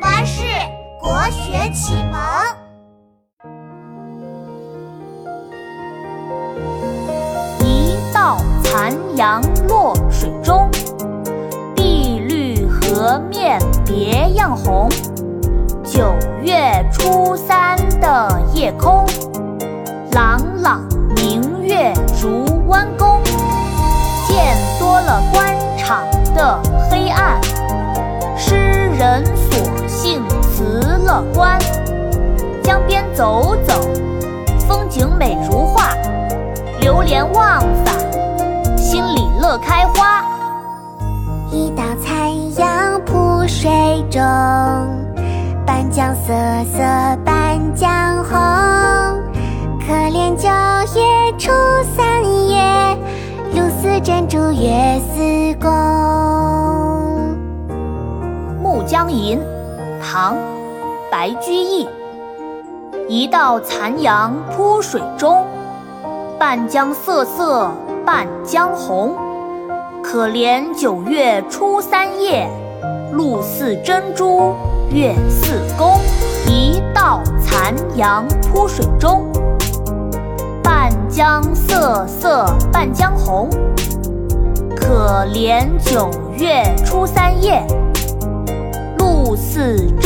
巴士国学启蒙。一道残阳落水中，碧绿河面别样红。九月初三的夜空，朗朗辞了官，江边走走，风景美如画，流连忘返，心里乐开花。一道残阳铺水中，半江瑟瑟半江红。可怜九月初三夜，露似珍珠月似弓。《暮江吟》唐·白居易，一道残阳铺水中，半江瑟瑟半江红。可怜九月初三夜，露似珍珠月似弓。一道残阳铺水中，半江瑟瑟半江红。可怜九月初三夜。露似珍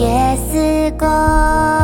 夜，似珍珠月似弓。